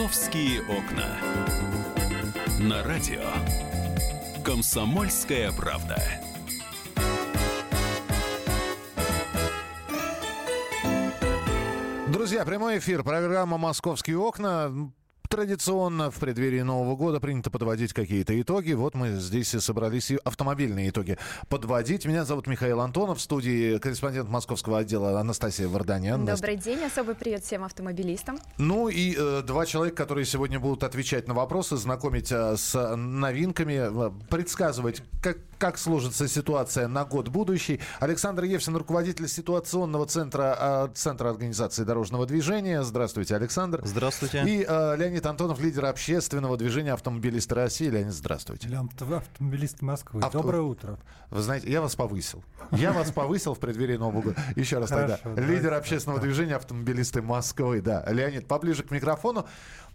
«Московские окна». На радио «Комсомольская правда». Друзья, прямой эфир. Программа «Московские окна». Традиционно в преддверии Нового года принято подводить какие-то итоги. Вот мы здесь и собрались и автомобильные итоги подводить. Меня зовут Михаил Антонов, в студии корреспондент московского отдела Анастасия Варданян. Добрый день, особый привет всем автомобилистам. Ну и э, два человека, которые сегодня будут отвечать на вопросы, знакомить э, с новинками, э, предсказывать, как, как сложится ситуация на год будущий. Александр Евсин, руководитель ситуационного центра, э, центра организации дорожного движения. Здравствуйте, Александр. Здравствуйте. И э, Леонид Антонов, лидер общественного движения автомобилисты России. Леонид, здравствуйте. Автомобилист Москвы. Авто... Доброе утро. Вы знаете, я вас повысил. Я вас повысил в преддверии Нового года. Еще раз тогда. Лидер общественного движения автомобилисты Москвы. Да, Леонид, поближе к микрофону.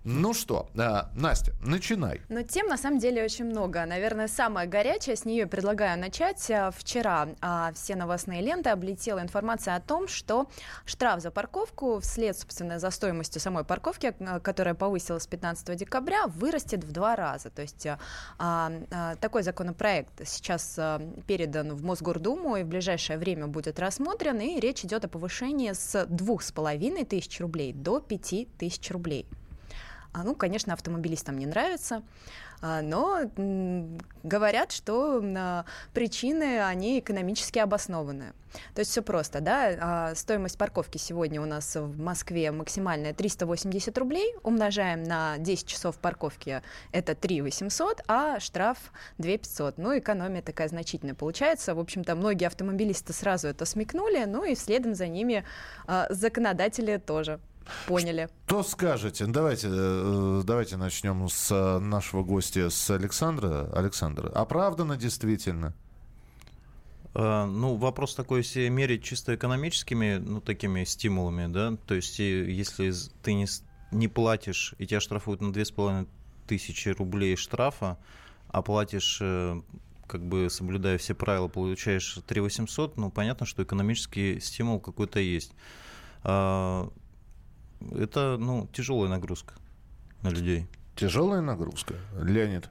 Ну что, а, Настя, начинай. Ну, тем на самом деле очень много. Наверное, самая горячая, с нее предлагаю начать. А, вчера а, все новостные ленты облетела информация о том, что штраф за парковку вслед, собственно, за стоимостью самой парковки, которая повысилась с 15 декабря, вырастет в два раза. То есть а, а, такой законопроект сейчас передан в Мосгордуму и в ближайшее время будет рассмотрен, и речь идет о повышении с двух с половиной тысяч рублей до пяти тысяч рублей. А, ну, конечно, автомобилистам не нравится, а, но говорят, что а, причины, они экономически обоснованы. То есть все просто, да, стоимость парковки сегодня у нас в Москве максимальная 380 рублей, умножаем на 10 часов парковки, это 3 800, а штраф 2 500. Ну, экономия такая значительная получается. В общем-то, многие автомобилисты сразу это смекнули, ну и следом за ними законодатели тоже. Поняли. Что скажете? Давайте, э, давайте начнем с э, нашего гостя, с Александра. Александр, оправдано действительно? Э, ну, вопрос такой, если мерить чисто экономическими, ну, такими стимулами, да, то есть если ты не, не платишь, и тебя штрафуют на 2,5 тысячи рублей штрафа, а платишь как бы соблюдая все правила, получаешь 3 800, ну, понятно, что экономический стимул какой-то есть это ну, тяжелая нагрузка на людей. Тяжелая нагрузка, Леонид?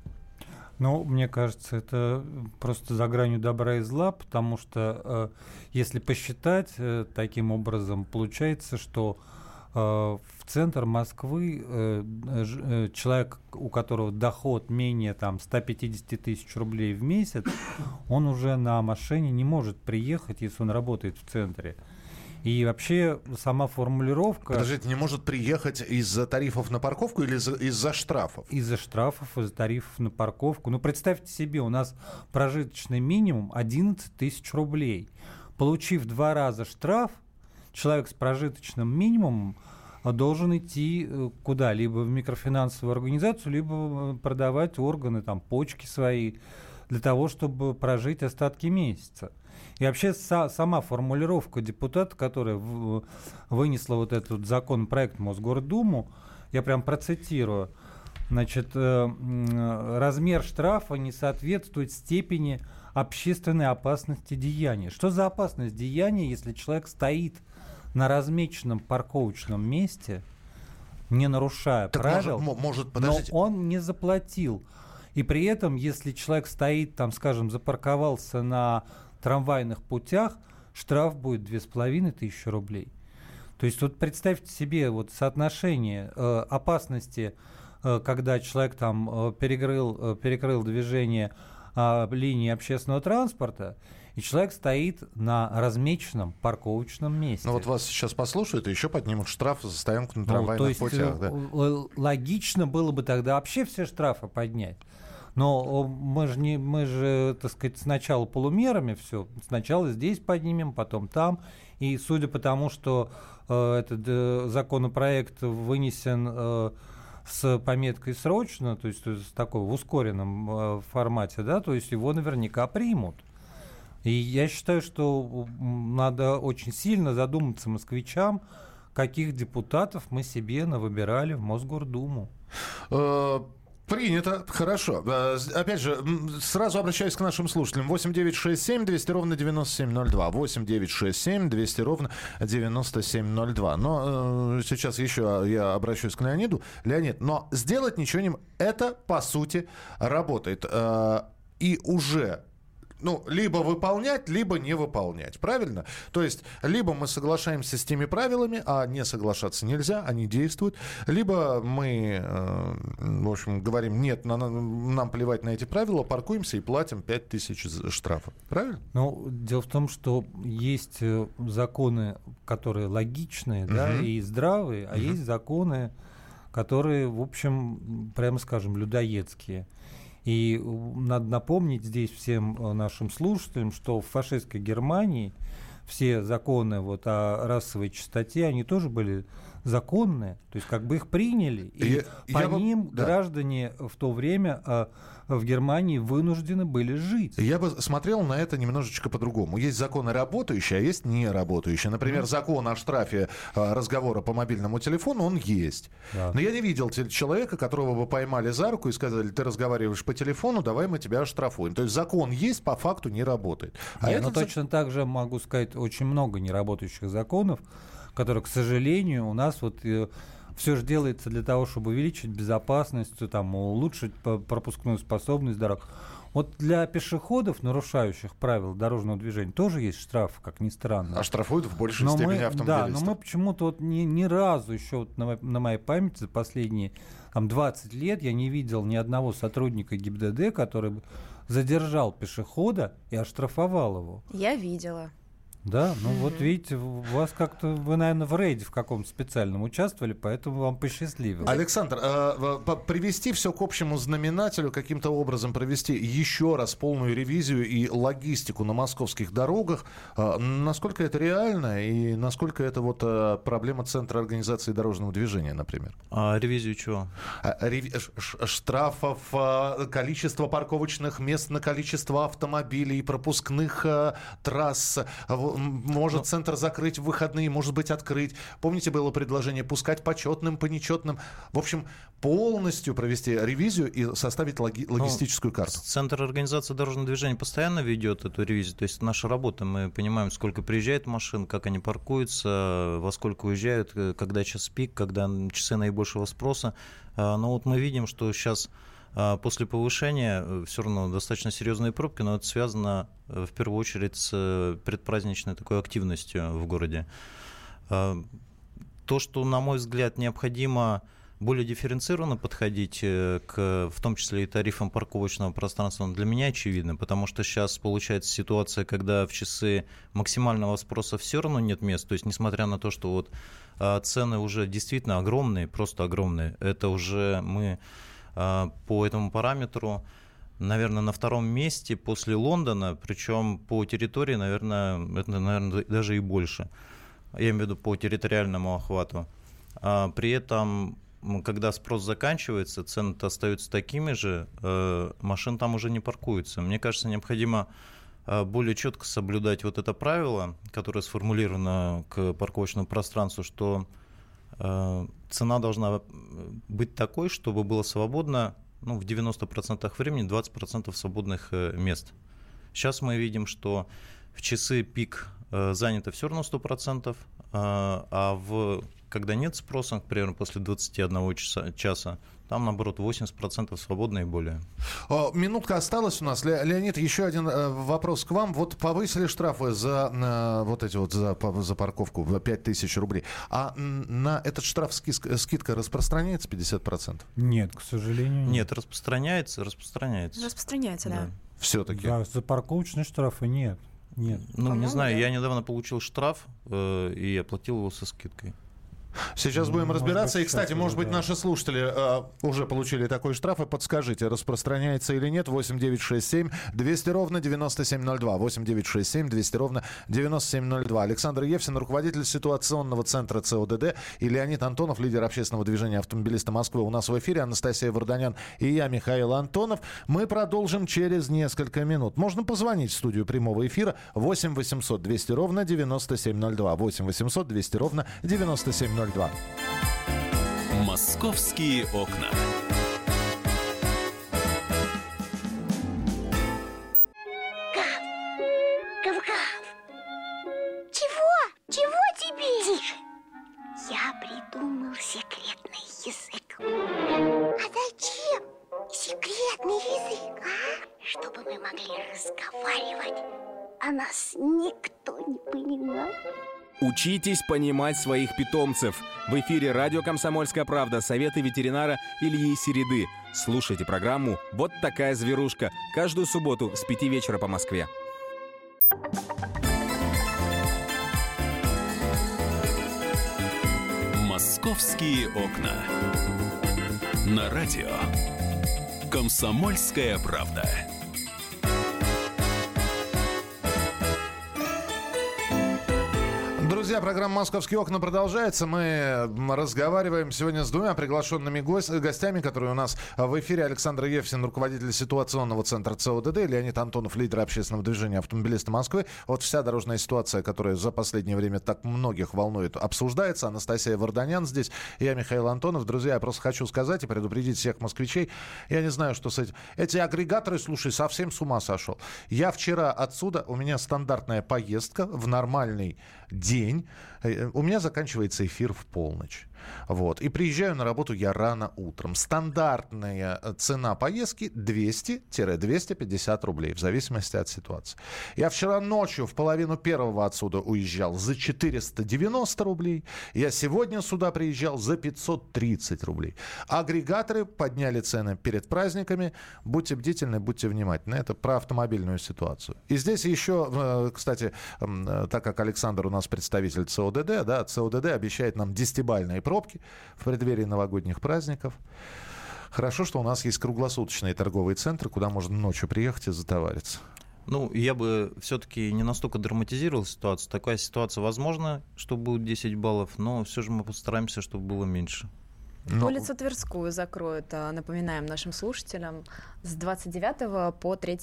Ну, мне кажется, это просто за гранью добра и зла, потому что э, если посчитать э, таким образом, получается, что э, в центр Москвы э, э, человек, у которого доход менее там 150 тысяч рублей в месяц, он уже на машине не может приехать, если он работает в центре. И вообще сама формулировка... Подождите, не может приехать из-за тарифов на парковку или из-за штрафов? Из-за штрафов, из-за тарифов на парковку. Ну, представьте себе, у нас прожиточный минимум 11 тысяч рублей. Получив два раза штраф, человек с прожиточным минимумом должен идти э, куда? Либо в микрофинансовую организацию, либо э, продавать органы, там, почки свои, для того, чтобы прожить остатки месяца. И вообще са, сама формулировка депутата, которая в, вынесла вот этот законопроект в Мосгордуму, я прям процитирую, значит, э, размер штрафа не соответствует степени общественной опасности деяния. Что за опасность деяния, если человек стоит на размеченном парковочном месте, не нарушая так правил, может, может, но он не заплатил. И при этом, если человек стоит, там, скажем, запарковался на трамвайных путях штраф будет 2500 рублей. То есть вот представьте себе вот соотношение э, опасности, э, когда человек там э, перекрыл, э, перекрыл движение э, линии общественного транспорта, и человек стоит на размеченном парковочном месте. Ну вот вас сейчас послушают и еще поднимут штраф за стоянку на трамвайных ну, то есть, путях. Да? Э, логично было бы тогда вообще все штрафы поднять. Но мы же, не, мы же, так сказать, сначала полумерами все. Сначала здесь поднимем, потом там. И судя по тому, что э, этот э, законопроект вынесен э, с пометкой срочно, то есть с такой в ускоренном э, формате, да, то есть его наверняка примут. И я считаю, что надо очень сильно задуматься москвичам, каких депутатов мы себе навыбирали в Мосгордуму. Принято. Хорошо. Э, Опять же, сразу обращаюсь к нашим слушателям. 8 9 6 7 200 ровно 9702. 8 9 6 7 200 ровно 9702. Но э, сейчас еще я обращусь к Леониду. Леонид, но сделать ничего не... Это, по сути, работает. Э, и уже ну, либо выполнять, либо не выполнять. Правильно? То есть, либо мы соглашаемся с теми правилами, а не соглашаться нельзя, они действуют, либо мы, э, в общем, говорим, нет, на- на- нам плевать на эти правила, паркуемся и платим 5000 з- штрафа. Правильно? Ну, дело в том, что есть э, законы, которые логичные, да, Мгм. и здравые, а Мгм. есть законы, которые, в общем, прямо скажем, людоедские. И э, надо напомнить здесь всем э, нашим слушателям, что в фашистской Германии все законы вот о расовой чистоте, они тоже были законные, то есть как бы их приняли, и Я- по я бы- ним да. граждане в то время э, в Германии вынуждены были жить. Я бы смотрел на это немножечко по-другому. Есть законы работающие, а есть не работающие. Например, закон о штрафе э, разговора по мобильному телефону, он есть. Да. Но я не видел человека, которого бы поймали за руку и сказали, ты разговариваешь по телефону, давай мы тебя оштрафуем. То есть закон есть, по факту не работает. А Не, этот ну точно так же могу сказать, очень много неработающих законов, которые, к сожалению, у нас вот все же делается для того, чтобы увеличить безопасность, там, улучшить пропускную способность дорог. Вот для пешеходов, нарушающих правила дорожного движения, тоже есть штраф, как ни странно. оштрафуют в большей Но степени мы, да, автомобилистов. но мы почему-то вот ни, ни разу еще вот на, на моей памяти за последние там, 20 лет я не видел ни одного сотрудника ГИБДД, который бы задержал пешехода и оштрафовал его. Я видела. Да, ну вот видите, у вас как-то, вы, наверное, в рейде в каком-то специальном участвовали, поэтому вам посчастливилось. Александр, э, по- привести все к общему знаменателю, каким-то образом провести еще раз полную ревизию и логистику на московских дорогах, э, насколько это реально и насколько это вот э, проблема Центра организации дорожного движения, например? А ревизию чего? А, Штрафов, количество парковочных мест на количество автомобилей, пропускных трасс. В- м, Может центр закрыть в выходные, может быть открыть. Помните, было предложение пускать по четным, по нечетным. В общем, полностью провести ревизию и составить логи- логистическую карту. Центр организации дорожного движения постоянно ведет эту ревизию. То есть это наша работа. Мы понимаем, сколько приезжает машин, как они паркуются, во сколько уезжают, э, когда час пик, когда часы наибольшего спроса. А, Но вот мы видим, что сейчас после повышения все равно достаточно серьезные пробки, но это связано э, в первую очередь с э, предпраздничной такой активностью в городе. А, То, что, на мой взгляд, необходимо более дифференцированно подходить э, к, в том числе и тарифам парковочного пространства, для меня очевидно, потому что сейчас получается ситуация, когда в часы максимального спроса все равно нет мест, то есть несмотря на то, что вот а, цены уже действительно огромные, просто огромные, это уже мы а, по этому параметру наверное, на втором месте после Лондона, причем по территории, наверное, это, наверное, даже и больше. Я имею в виду по территориальному охвату. А при этом, когда спрос заканчивается, цены остаются такими же, э, машин там уже не паркуются. Мне кажется, необходимо э, более четко соблюдать вот это правило, которое сформулировано к парковочному пространству, что э, цена должна быть такой, чтобы было свободно ну, в 90% времени 20% свободных э, мест. Сейчас мы видим, что в часы пик э, занято все равно 100%, а, а в, когда нет спроса, например, после 21 часа, часа там, наоборот, 80% свободно и более. Минутка осталась у нас. Ле- Леонид, еще один э, вопрос к вам. Вот повысили штрафы за э, вот эти вот за, по- за парковку в 5000 рублей. А на этот штраф скидка распространяется 50%? Нет, к сожалению, Нет, распространяется, распространяется. Распространяется, да. Все-таки. Да, за парковочные штрафы нет. Нет. Ну, не По-моему, знаю, да. я недавно получил штраф э, и оплатил его со скидкой. Сейчас будем Может разбираться. быть, И, кстати, может быть, да. наши слушатели э, уже получили такой штраф. И подскажите, распространяется или нет. 8 9 6 7 200 ровно 9702. 8 9 6 7 200 ровно 9702. Александр Евсин, руководитель ситуационного центра ЦОДД. И Леонид Антонов, лидер общественного движения автомобилиста Москвы. У нас в эфире Анастасия Варданян и я, Михаил Антонов. Мы продолжим через несколько минут. Можно позвонить в студию прямого эфира 8 800 200 ровно 9702. 8 800 200 ровно 9702. «Московские окна». Учитесь понимать своих питомцев. В эфире радио «Комсомольская правда» советы ветеринара Ильи Середы. Слушайте программу «Вот такая зверушка» каждую субботу с 5 вечера по Москве. «Московские окна». На радио «Комсомольская правда». Друзья, программа «Московские окна» продолжается. Мы разговариваем сегодня с двумя приглашенными гостями, которые у нас в эфире. Александр Евсин, руководитель ситуационного центра ЦОДД, Леонид Антонов, лидер общественного движения автомобилисты Москвы. Вот вся дорожная ситуация, которая за последнее время так многих волнует, обсуждается. Анастасия Варданян здесь, я Михаил Антонов. Друзья, я просто хочу сказать и предупредить всех москвичей. Я не знаю, что с этим... Эти агрегаторы, слушай, совсем с ума сошел. Я вчера отсюда, у меня стандартная поездка в нормальный день, день. Э, у меня заканчивается эфир в полночь. Вот. И приезжаю на работу я рано утром. Стандартная э, цена поездки 200-250 рублей, в зависимости от ситуации. Я вчера ночью в половину первого отсюда уезжал за 490 рублей. Я сегодня сюда приезжал за 530 рублей. Агрегаторы подняли цены перед праздниками. Будьте бдительны, будьте внимательны. Это про автомобильную ситуацию. И здесь еще, э, кстати, так как Александр у нас представитель ЦОДД, да, ЦОДД обещает нам десятибальные пробки в преддверии новогодних праздников. Хорошо, что у нас есть круглосуточные торговые центры, куда можно ночью приехать и затовариться. Ну, я бы все-таки не настолько драматизировал ситуацию. Такая ситуация возможна, что будет 10 баллов, но все же мы постараемся, чтобы было меньше. Но... Улицу Тверскую закроют, а, напоминаем нашим слушателям, с 29 по 3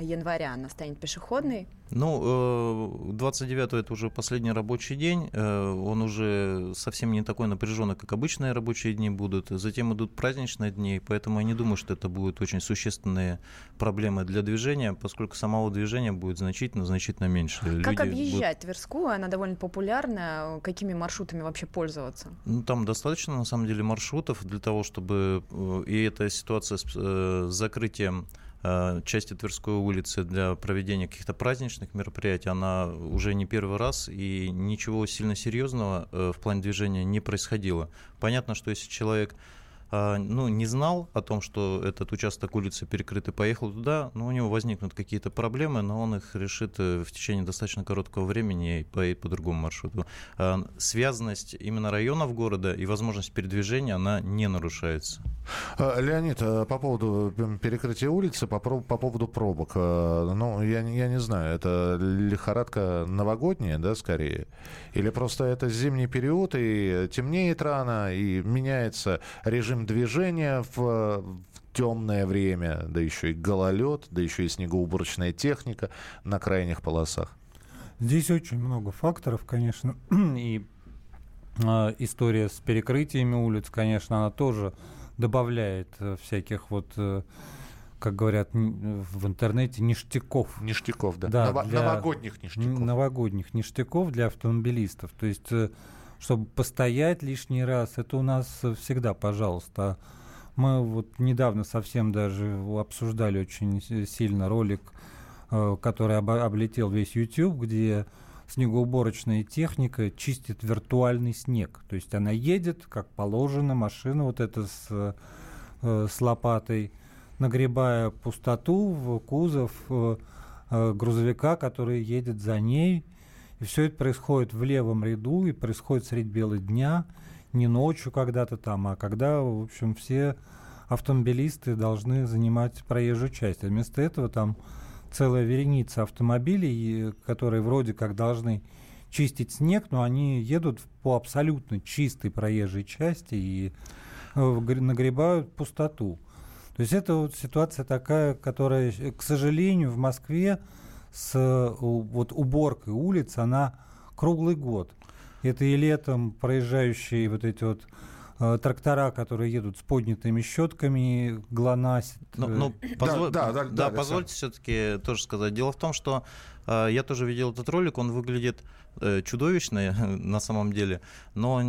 января она станет пешеходной. Ну, 29 э, это уже последний рабочий день. Э, он уже совсем не такой напряженный, как обычные рабочие дни будут. Затем идут праздничные дни, поэтому я не думаю, что это будут очень существенные проблемы для движения, поскольку самого движения будет значительно-значительно меньше. Как Люди объезжать будут... Тверскую? Она довольно популярная. Какими маршрутами вообще пользоваться? Ну, там достаточно, на самом деле, маршрутов для того, чтобы... Э, и эта ситуация с закрытием части Тверской улицы для проведения каких-то праздничных мероприятий, она уже не первый раз, и ничего сильно серьезного э, в плане движения не происходило. Понятно, что если человек а, ну, не знал о том, что этот участок улицы перекрыт и поехал туда, но у него возникнут какие-то проблемы, но он их решит э, в течение достаточно короткого времени и поедет по другому маршруту. Связанность именно районов города и возможность передвижения, она не нарушается. А, Леонид, по поводу перекрытия улицы, по, по поводу пробок, ну, я, я не знаю, это лихорадка новогодняя, да, скорее? Или просто это зимний период, и темнеет рано, и меняется режим движения в, в темное время, да еще и гололед, да еще и снегоуборочная техника на крайних полосах? Здесь очень много факторов, конечно, и э, история с перекрытиями улиц, конечно, она тоже добавляет э, всяких вот э, как говорят в интернете, ништяков. Ништяков, да. да Ново- для новогодних ништяков. Новогодних ништяков для автомобилистов. То есть э, чтобы постоять лишний раз, это у нас всегда, пожалуйста. Мы вот недавно совсем даже обсуждали очень сильно ролик, который облетел весь YouTube, где снегоуборочная техника чистит виртуальный снег. То есть она едет, как положено, машина вот эта с, э, с лопатой, нагребая пустоту в кузов э, грузовика, который едет за ней, и все это происходит в левом ряду и происходит средь бела дня, не ночью когда-то там, а когда, в общем, все автомобилисты должны занимать проезжую часть. А вместо этого там целая вереница автомобилей, которые вроде как должны чистить снег, но они едут по абсолютно чистой проезжей части и э, нагребают пустоту. То есть это вот ситуация такая, которая, к сожалению, в Москве с вот уборкой улиц, она круглый год. Это и летом проезжающие вот эти вот э, трактора, которые едут с поднятыми щетками, глонасят. Ну, ну, позво... да, да, да, да, да, позвольте да. все-таки тоже сказать. Дело в том, что э, я тоже видел этот ролик, он выглядит э, чудовищно на самом деле, но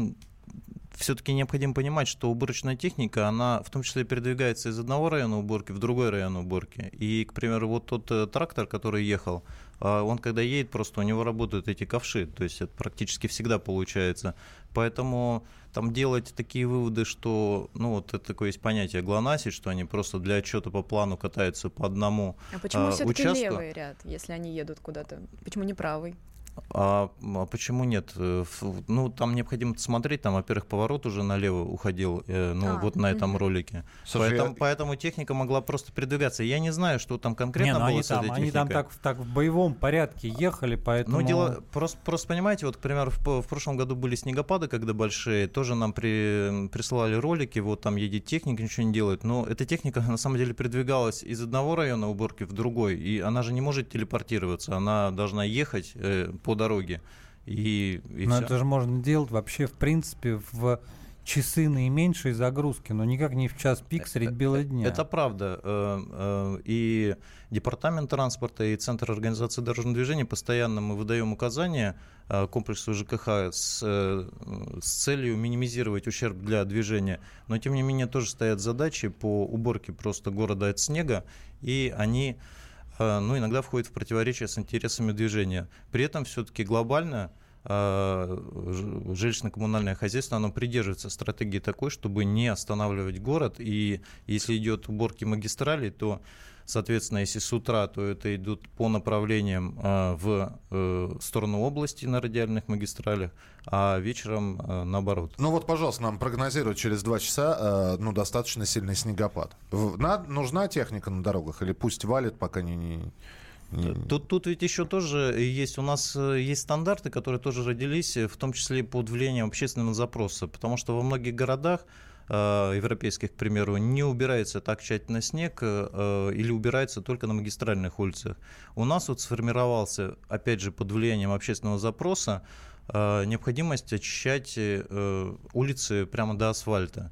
все-таки необходимо понимать, что уборочная техника, она в том числе передвигается из одного района уборки в другой район уборки. И, к примеру, вот тот э, трактор, который ехал, а он когда едет, просто у него работают эти ковши, то есть это практически всегда получается. Поэтому там делать такие выводы, что, ну вот это такое есть понятие глонасить, что они просто для отчета по плану катаются по одному А почему а, все-таки участку. левый ряд, если они едут куда-то? Почему не правый? А, а почему нет? Э, Ну, там необходимо смотреть, там, во-первых, поворот уже налево уходил, э, ну, А, вот на этом мгм. ролике. Слушай, поэтому, я- поэтому техника могла просто передвигаться. Я не знаю, что там Не, конкретно ну было они с там, этой они там техникой. так, в- так в боевом порядке ехали, поэтому... Ну, дело, просто, просто понимаете, вот, к примеру, в, в прошлом году были снегопады, когда большие, тоже нам при, присылали ролики, вот там едет техника, ничего не делает, но эта техника, на самом деле, передвигалась из одного района уборки в другой, и она же не может телепортироваться, она должна ехать э, по дороге, и, и Но всё. это же можно делать вообще, в принципе, в часы наименьшей загрузки, но никак не в час пик средь бела дня. Это правда. Э, э, И Департамент транспорта, и Центр организации дорожного движения постоянно мы выдаем указания э, комплексу ЖКХ с, э, с целью минимизировать ущерб для движения. Но, тем не менее, тоже стоят задачи по уборке просто города от снега, и они э, ну, иногда входят в противоречие с интересами движения. При этом все-таки глобально э, жилищно-коммунальное хозяйство, оно придерживается стратегии такой, чтобы не останавливать город. И если идет уборки магистралей, то, соответственно, если с утра, то это идут по направлениям э, в э, сторону области на радиальных магистралях, а вечером э, наоборот. Ну вот, пожалуйста, нам прогнозируют через два часа ну, достаточно сильный снегопад. Нужна техника на дорогах или пусть валит, пока не... Тут, тут ведь еще тоже есть, у нас есть стандарты, которые тоже родились, в том числе под влиянием общественного запроса, потому что во многих городах европейских, к примеру, не убирается так тщательно снег э, э, или убирается только на магистральных улицах. У нас вот сформировался, опять же, под влиянием общественного запроса, э, необходимость очищать э, улицы прямо до асфальта.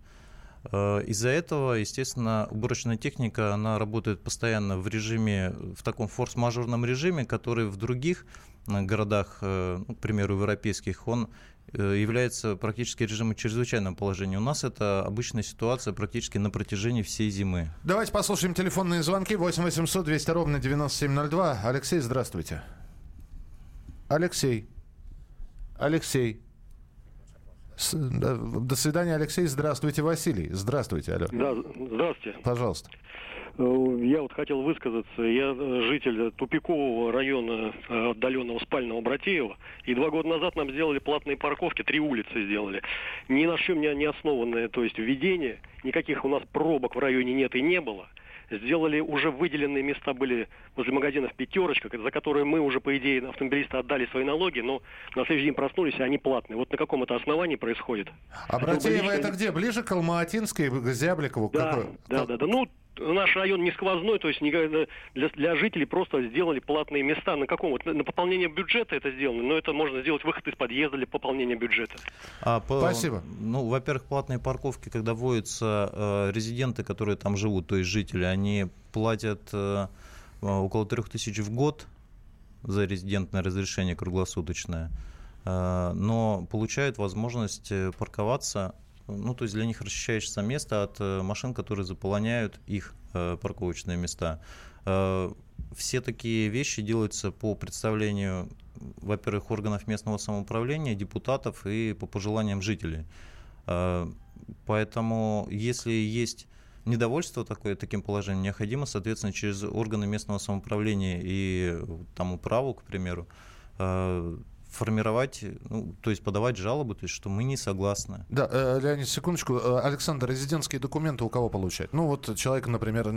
Э, Из-за этого, естественно, уборочная техника, она работает постоянно в режиме, в таком форс-мажорном режиме, который в других э, городах, э, ну, к примеру, европейских, он э, является практически режимом чрезвычайного положения. У нас это обычная ситуация практически на протяжении всей зимы. Давайте послушаем телефонные звонки. 8 800 200 ровно 9702. Алексей, здравствуйте. Алексей. Алексей. С- да, До свидания, Алексей. Здравствуйте, Василий. Здравствуйте, алло. Да, здравствуйте. Пожалуйста. Э, Я вот хотел высказаться. Я э, житель тупикового района э, отдаленного спального Братеева. И два года назад нам сделали платные парковки, три улицы сделали. Ни на чем не, основанное, то есть введение. Никаких у нас пробок в районе нет и не было. Сделали уже выделенные места были возле магазинов «Пятерочка», за которые мы уже, по идее, автомобилисты отдали свои налоги, но на следующий день проснулись, и они платные. Вот на каком это основании происходит? А Братеево это где? Ближе к Алматинской, к Зябликову? Да, Какой? да, да, да. Ну, наш район не сквозной, то есть для, для жителей просто сделали платные места. На каком? Вот на, пополнение бюджета это сделано, но это можно сделать выход из подъезда для пополнения бюджета. А по- Спасибо. Ну, во-первых, платные парковки, когда вводятся э, резиденты, которые там живут, то есть жители, они платят э, э, около 3000 в год за резидентное разрешение круглосуточное, э, но получают возможность э, парковаться, ну, то есть для них расчищаешься место от э, машин, которые заполоняют их э, парковочные места. Э, Все такие вещи делаются по представлению, во-первых, органов местного самоуправления, депутатов и по пожеланиям жителей. Поэтому, если есть недовольство такое, таким положением, необходимо, соответственно, через органы местного самоуправления и там управу, к примеру, формировать, ну, то есть подавать жалобы, то есть что мы не согласны. Да, э, Леонид, секундочку. Э, Александр, резидентские документы у кого получать? Ну, вот человек, например,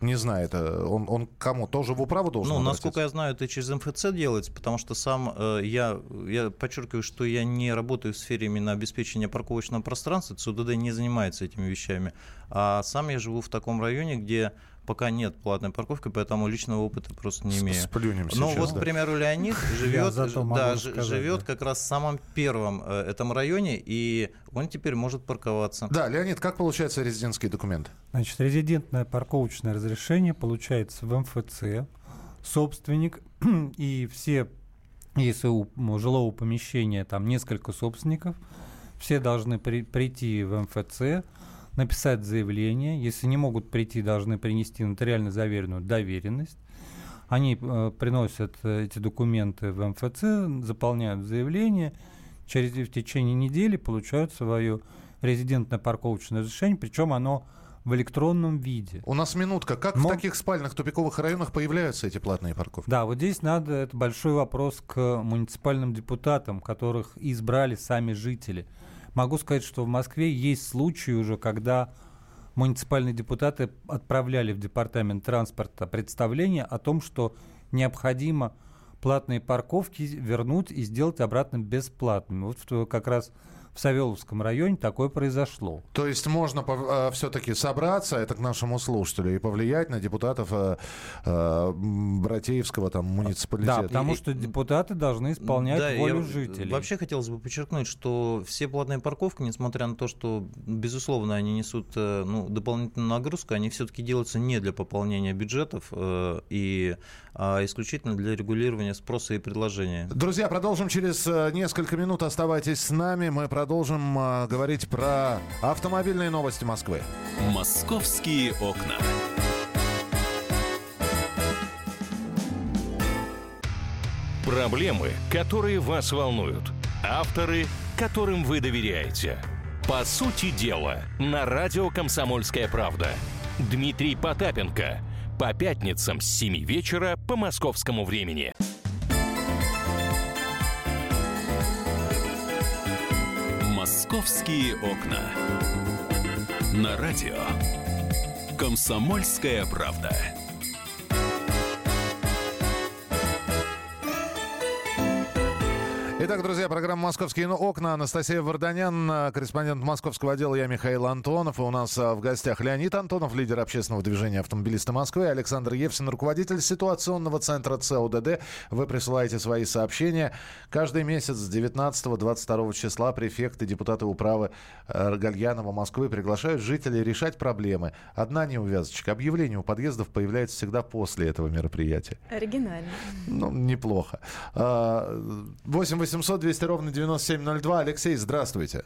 не- знает, э, он, он кому? Тоже в управу должен Ну, обратиться? насколько я знаю, это через МФЦ делается, потому что сам э, я, я подчеркиваю, что я не работаю в сфере именно обеспечения парковочного пространства, ЦУДД не занимается этими вещами, а сам я живу в таком районе, где пока нет платной парковки, поэтому личного опыта просто не имею. Сплюнем Ну сейчас, вот, да. к примеру, Леонид живет, да, сказать, живет да. как раз в самом первом э, этом районе, и он теперь может парковаться. Да, Леонид, как получаются резидентские документы? Значит, резидентное парковочное разрешение получается в МФЦ. Собственник и все, если у жилого помещения там несколько собственников, все должны при, прийти в МФЦ, написать заявление. Если не могут прийти, должны принести нотариально заверенную доверенность. Они э, приносят эти документы в МФЦ, заполняют заявление, через в течение недели получают свое резидентно-парковочное разрешение, причем оно в электронном виде. У нас минутка. Как Но- в таких спальных тупиковых районах появляются эти платные парковки? Да, вот здесь надо, это большой вопрос к муниципальным депутатам, которых избрали сами жители. Могу сказать, что в Москве есть случаи уже, когда муниципальные депутаты отправляли в департамент транспорта представление о том, что необходимо платные парковки вернуть и сделать обратно бесплатными. Вот как раз в Савеловском районе такое произошло. То есть можно все-таки собраться, это к нашему слушателю, и повлиять на депутатов э, э, Братеевского там муниципалитета. Да, потому И- что депутаты должны исполнять Да, волю я жителей. Вообще хотелось бы подчеркнуть, что все платные парковки, несмотря на то, что, безусловно, они несут э, ну, дополнительную нагрузку, они все-таки делаются не для пополнения бюджетов э, и исключительно для регулирования спроса и предложения. Друзья, продолжим через э, несколько минут. Оставайтесь с нами. Мы продолжим э, говорить про автомобильные новости Москвы. Московские окна. Проблемы, которые вас волнуют. Авторы, которым вы доверяете. По сути дела, на радио «Комсомольская правда». Дмитрий Потапенко. По пятницам с 7 вечера по московскому времени. Московские окна. На радио. Комсомольская правда. Итак, друзья, программа «Московские окна». Анастасия Варданян, корреспондент московского отдела. Я Михаил Антонов. И у нас э, в гостях Леонид Антонов, лидер общественного движения «Автомобилисты Москвы». Александр Евсин, руководитель ситуационного центра ЦОДД. Вы присылаете свои сообщения. Каждый месяц с 19-22 числа префекты, депутаты управы э, Гальянова Москвы приглашают жителей решать проблемы. Одна неувязочка. Объявление у подъездов появляется всегда после этого мероприятия. Оригинально. Ну, неплохо. А, 8 800 200 ровно 9702. Алексей, здравствуйте.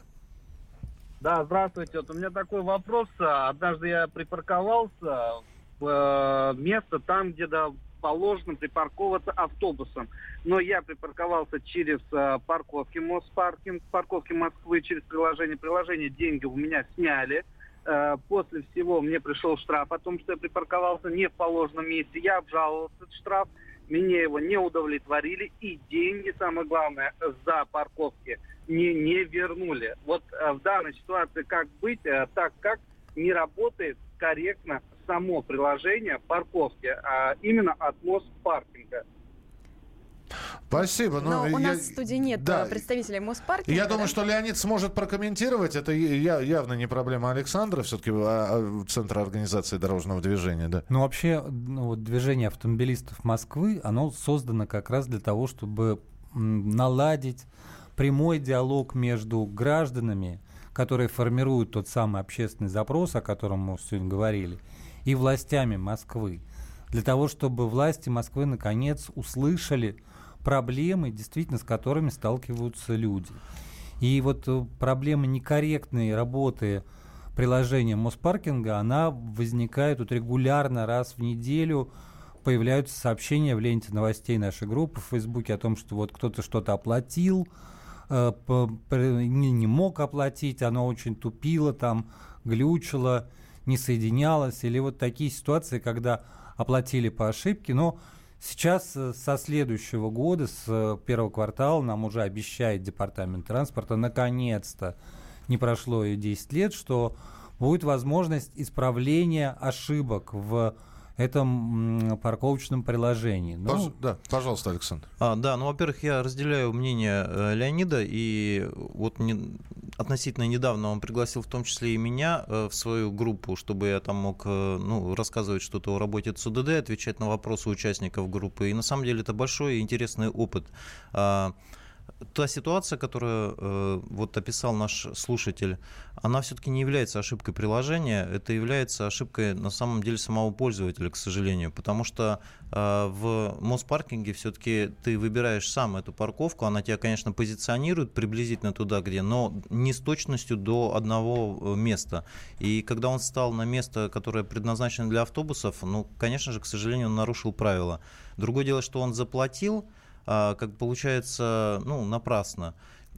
Да, здравствуйте. Вот у меня такой вопрос. Однажды я припарковался в э, место там, где да, положено припарковаться автобусом. Но я припарковался через э, парковки Моспаркинг, парковки Москвы, через приложение. Приложение деньги у меня сняли. Э, После всего мне пришел штраф о том, что я припарковался не в положенном месте. Я обжаловался этот штраф. Меня его не удовлетворили. И деньги, самое главное, за парковки не, не вернули. Вот э, в данной ситуации как быть, э, так как не работает корректно само приложение парковки, а именно от Моспаркинга. Спасибо. Но Ну, у я- нас в студии нет да. э, представителей Моспаркинга. Я думаю, да? что Леонид сможет прокомментировать. Это я- явно не проблема Александра, все-таки Центра организации дорожного движения. Да. Ну, вообще, ну, вот движение автомобилистов Москвы, оно создано как раз для того, чтобы наладить прямой диалог между гражданами, которые формируют тот самый общественный запрос, о котором мы сегодня говорили, и властями Москвы. Для того, чтобы власти Москвы наконец услышали проблемы, действительно, с которыми сталкиваются люди. И вот э, проблема некорректной работы приложения Моспаркинга, она возникает вот регулярно раз в неделю. Появляются сообщения в ленте новостей нашей группы в Фейсбуке о том, что вот кто-то что-то оплатил, э, не мог оплатить, оно очень тупило, там глючило, не соединялось. Или вот такие ситуации, когда оплатили по ошибке. Но сейчас э, со следующего года, с э, первого квартала, нам уже обещает Департамент транспорта, наконец-то, не прошло и 10 лет, что будет возможность исправления ошибок в этом парковочном приложении. Ну, Пож- да, пожалуйста, Александр. А, да, ну, во-первых, я разделяю мнение э, Леонида, и вот не- относительно недавно он пригласил в том числе и меня э, в свою группу, чтобы я там мог э, ну, рассказывать что-то о работе ЦУДД, отвечать на вопросы участников группы. И на самом деле это большой и интересный опыт. Та ситуация, которую э, вот описал наш слушатель, она все-таки не является ошибкой приложения, это является ошибкой на самом деле самого пользователя, к сожалению, потому что э, в Моспаркинге все-таки ты выбираешь сам эту парковку, она тебя, конечно, позиционирует приблизительно туда, где, но не с точностью до одного э, места. И когда он стал на место, которое предназначено для автобусов, ну, конечно же, к сожалению, он нарушил правила. Другое дело, что он заплатил, как получается, ну, напрасно.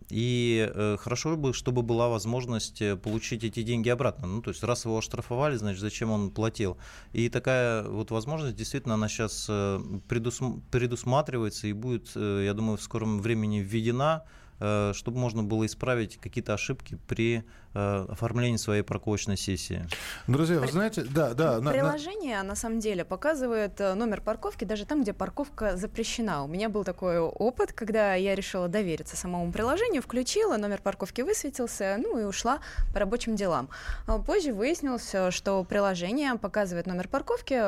И э, хорошо бы, чтобы была возможность э, получить эти деньги обратно. Ну, то есть, раз его оштрафовали, значит, зачем он платил? И такая вот возможность, действительно, она сейчас э, предусм- предусматривается и будет, э, я думаю, в скором времени введена, э, чтобы можно было исправить какие-то ошибки при э, оформлении своей парковочной сессии. Друзья, вы знаете, да, да. на- на- Приложение, на самом деле, показывает э, номер парковки даже там, где парковка запрещена. У меня был такой опыт, когда я решила довериться самому приложению, включила, номер парковки высветился, ну и ушла по рабочим делам. А Позже выяснилось, э, что приложение показывает номер парковки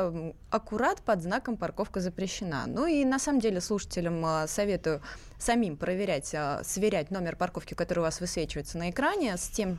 аккурат под знаком «парковка запрещена». Ну и на самом деле слушателям э, советую самим проверять, сверять номер парковки, который у вас высвечивается на экране, с тем,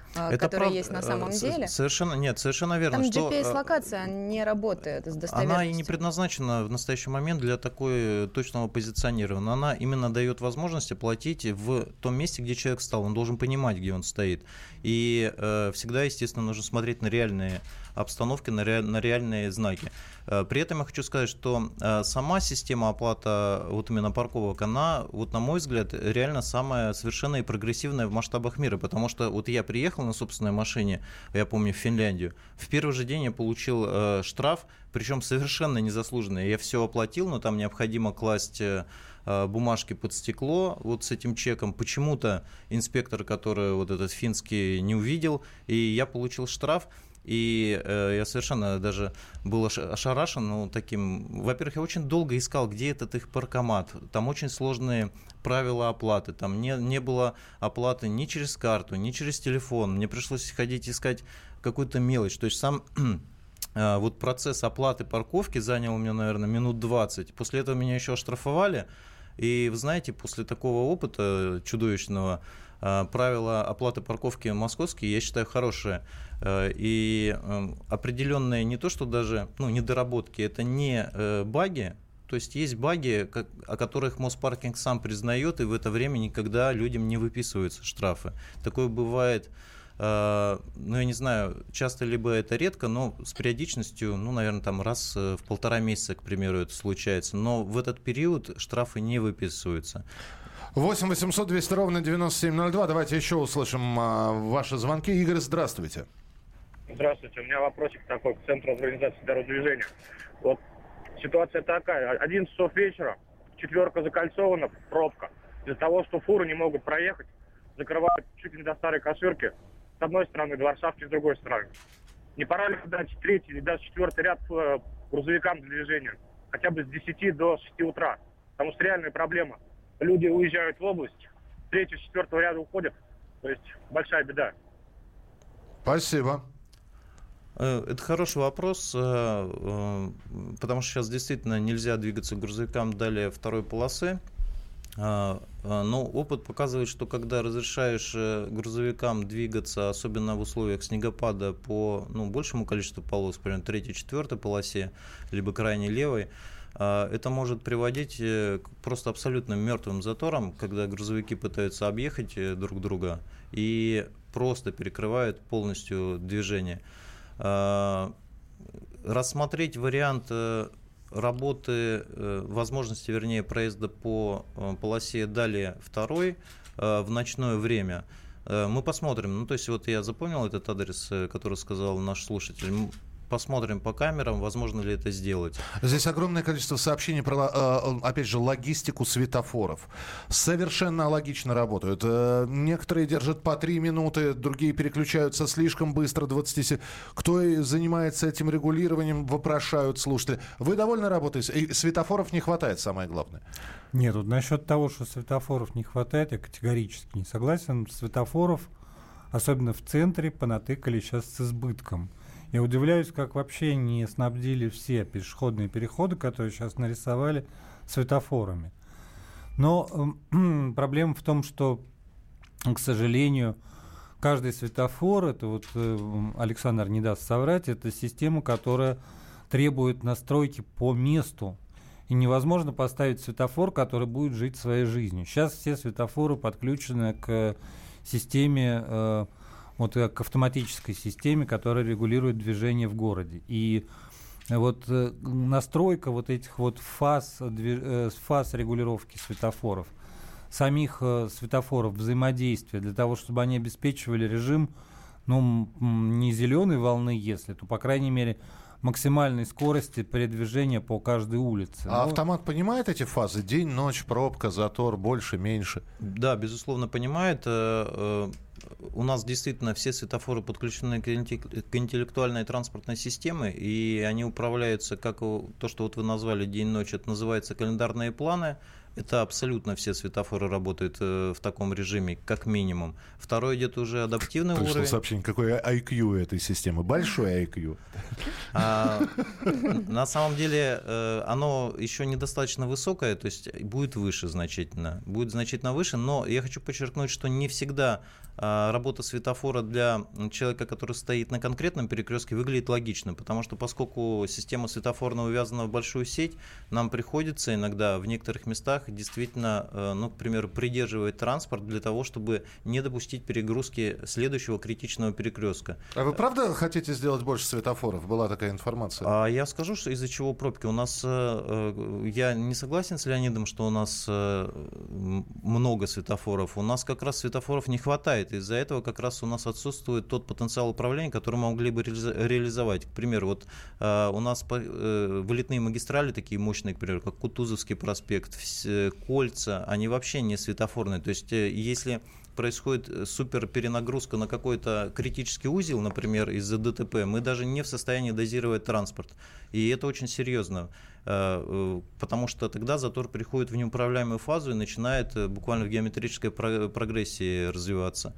э, который правда, есть на э, самом с- деле. Совершенно, нет, совершенно верно. Там что, э, GPS-локация не работает с достоверностью. Она и не предназначена в настоящий момент для такой точного позиционирования. Она именно дает возможность оплатить в том месте, где человек стал. Он должен понимать, где он стоит. И э, всегда, естественно, нужно смотреть на реальные обстановки, на, ре- на реальные знаки. Э, При этом я хочу сказать, что э, сама система оплата вот именно парковок, она, вот на мой взгляд, реально самая совершенно и прогрессивная в масштабах мира, потому что вот я приехал на собственной машине, я помню, в Финляндию, в первый же день я получил э, штраф, причем совершенно незаслуженный. Я все оплатил, но там необходимо класть э, э, бумажки под стекло вот с этим чеком. Почему-то инспектор, который вот этот финский, не увидел, и я получил штраф. И э, я совершенно даже был ош- ошарашен ну, таким. Во-первых, я очень долго искал, где этот их паркомат. Там очень сложные правила оплаты. Там не, не было оплаты ни через карту, ни через телефон. Мне пришлось ходить искать какую-то мелочь. То есть сам э, вот процесс оплаты парковки занял у меня, наверное, минут 20. После этого меня еще оштрафовали. И вы знаете, после такого опыта чудовищного, э, правила оплаты парковки московские, я считаю, хорошие. Э, И э, определенные не то, что даже ну, недоработки, это не э, баги, то есть есть баги, о которых Моспаркинг сам признает, и в это время никогда людям не выписываются штрафы. Такое бывает, ну я не знаю, часто либо это редко, но с периодичностью, ну, наверное, там раз э, в полтора месяца, к примеру, это случается. Но в этот период штрафы не выписываются. 8 800 200 ровно 9702. Давайте еще услышим а, ваши звонки. Игорь, здравствуйте. Здравствуйте, у меня вопросик такой к Центру организации дорожного движения. Вот ситуация такая, 11 часов вечера, четверка закольцована, пробка. Из-за того, что фуры не могут проехать, закрывают чуть ли не до старой косырки с одной стороны, до Варшавки с другой стороны. Не пора ли дать третий или даже четвертый ряд э, грузовикам для движения? Хотя бы с 10 до 6 утра. Потому что реальная проблема. Люди уезжают в область, с третьего, с четвертого ряда уходят. То есть большая беда. Спасибо. Э, Это хороший вопрос, э, потому что сейчас действительно нельзя двигаться грузовикам далее второй полосы. А, а, Но опыт показывает, что когда разрешаешь э, грузовикам двигаться, особенно в условиях снегопада, по ну, большему количеству полос, например, третьей, четвертой полосе, либо крайней левой, а, это может приводить э, к просто абсолютно мертвым заторам, когда грузовики пытаются объехать э, друг друга и просто перекрывают полностью движение. Рассмотреть вариант работы, э, возможности, вернее, проезда по э, полосе далее второй э, в ночное время. Мы посмотрим. Ну, то есть вот я запомнил этот адрес, который сказал наш слушатель. Посмотрим по камерам, возможно ли это сделать. Здесь огромное количество сообщений про, э, опять же, логистику светофоров. Совершенно логично работают. Э, Некоторые держат по 3 минуты, другие переключаются слишком быстро, 20 секунд. Кто занимается этим регулированием, вопрошают слушатели. Вы довольны работой? И светофоров не хватает, самое главное. Нет, вот насчет того, что светофоров не хватает, я категорически не согласен. Светофоров, особенно в центре, понатыкали сейчас с избытком. Я удивляюсь, как вообще не снабдили все пешеходные переходы, которые сейчас нарисовали, светофорами. Но э, проблема в том, что, к сожалению, каждый светофор, это вот э, Александр не даст соврать, это система, которая требует настройки по месту. И невозможно поставить светофор, который будет жить своей жизнью. Сейчас все светофоры подключены к системе, э, вот э, к автоматической системе, которая регулирует движение в городе. И вот э, настройка вот этих вот фаз, э, фаз регулировки светофоров, самих э, светофоров взаимодействия, для того, чтобы они обеспечивали режим, ну, не зеленой волны, если, то, по крайней мере, максимальной скорости передвижения по каждой улице. А ну, автомат понимает эти фазы? День, ночь, пробка, затор, больше, меньше? Да, безусловно, понимает. У нас действительно все светофоры подключены к интеллектуальной транспортной системе, и они управляются, как то, что вот вы назвали день-ночь, это называется календарные планы. Это абсолютно все светофоры работают э, в таком режиме, как минимум. Второй идет уже адаптивный Пришло уровень. сообщение, какой IQ этой системы. Большой IQ. А, на самом деле э, оно еще недостаточно высокое, то есть будет выше значительно. Будет значительно выше, но я хочу подчеркнуть, что не всегда а, работа светофора для человека, который стоит на конкретном перекрестке, выглядит логично, потому что поскольку система светофорная увязана в большую сеть, нам приходится иногда в некоторых местах действительно, э, ну, к примеру, придерживать транспорт для того, чтобы не допустить перегрузки следующего критичного перекрестка. А вы правда хотите сделать больше светофоров? Была такая информация. А я скажу, что из-за чего пробки. У нас, э, э, я не согласен с Леонидом, что у нас много светофоров. У нас как раз светофоров не хватает. Из-за этого как раз у нас отсутствует тот потенциал управления, который мы могли бы реализовать. К примеру, вот у нас вылетные магистрали такие мощные, к примеру, как Кутузовский проспект, кольца, они вообще не светофорные. То есть э, если происходит супер перенагрузка на какой-то критический узел, например, из-за ДТП, мы даже не в состоянии дозировать транспорт. И это очень серьезно. Э, э, потому что тогда затор приходит в неуправляемую фазу и начинает э, буквально в геометрической прогрессии развиваться.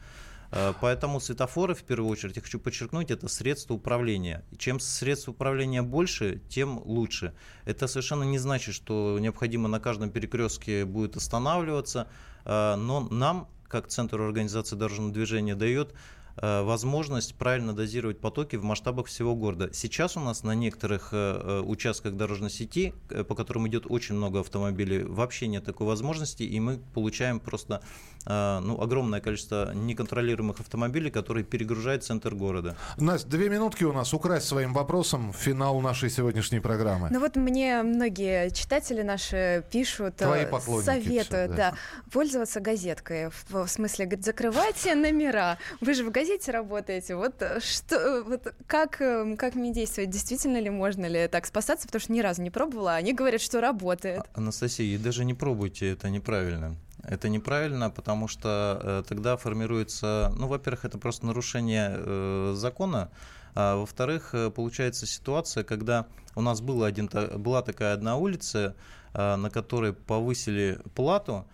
Поэтому светофоры, в первую очередь, я хочу подчеркнуть, это средство управления. Чем средств управления больше, тем лучше. Это совершенно не значит, что необходимо на каждом перекрестке будет останавливаться, но нам, как Центр организации дорожного движения, дает Э, возможность правильно дозировать потоки в масштабах всего города. Сейчас у нас на некоторых э, э, участках дорожной сети, по которым идет очень много автомобилей, вообще нет такой возможности, и мы получаем просто ну, огромное количество неконтролируемых автомобилей, которые перегружают центр города. Настя, две минутки у нас украсть своим вопросом финал нашей сегодняшней программы. Ну вот мне многие читатели наши пишут, Твои советуют все, да. Да, пользоваться газеткой. В, в смысле, говорит, закрывайте номера. Вы же в газете газете работаете, вот э, что, вот как, э, как мне действовать? Действительно ли можно ли так спасаться? Потому что ни разу не пробовала, они говорят, что работает. А, Анастасия, даже не пробуйте, это неправильно. Это неправильно, потому что э, тогда формируется, ну, во-первых, это просто нарушение э, закона, а во-вторых, э, получается ситуация, когда у нас была, один, была такая одна улица, э, на которой повысили плату,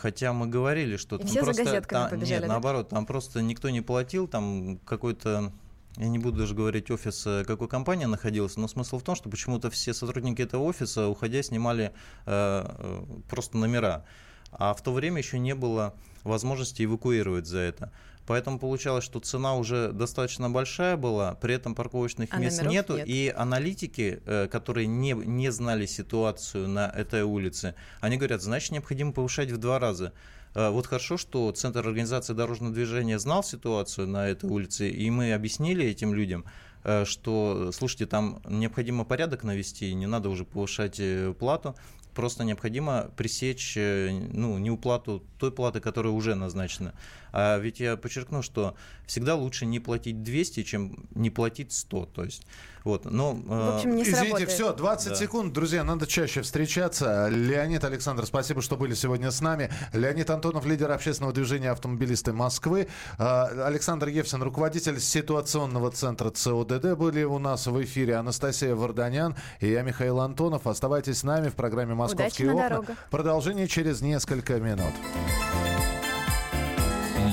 хотя мы говорили, что там все просто... За там, побежали, нет, да? наоборот, там просто никто не платил, там какой-то я не буду даже говорить офис, э, какой компания находилась, но смысл в том, что почему-то все сотрудники этого офиса, уходя, снимали э, э просто номера. А в то время еще не было возможности эвакуировать за это. Поэтому получалось, что цена уже достаточно большая была, при этом парковочных а мест нету, нет. и аналитики, э, которые не, не знали ситуацию на этой улице, они говорят, значит, необходимо повышать в два раза. Э, вот хорошо, что Центр организации дорожного движения знал ситуацию на этой улице, и мы объяснили этим людям, э, что, слушайте, там необходимо порядок навести, не надо уже повышать плату, просто необходимо пресечь ну, неуплату той платы, которая уже назначена. А ведь я подчеркну, что всегда лучше не платить 200, чем не платить 100. То есть, вот, но, В общем, не Извините, все, 20 да. секунд, друзья, надо чаще встречаться. Леонид Александр, спасибо, что были сегодня с нами. Леонид Антонов, лидер общественного движения «Автомобилисты Москвы». А, Александр Евсин, руководитель ситуационного центра ЦОДД, были у нас в эфире. Анастасия Варданян и я, Михаил Антонов. Оставайтесь с нами в программе «Московские Удачи окна». Продолжение через несколько минут.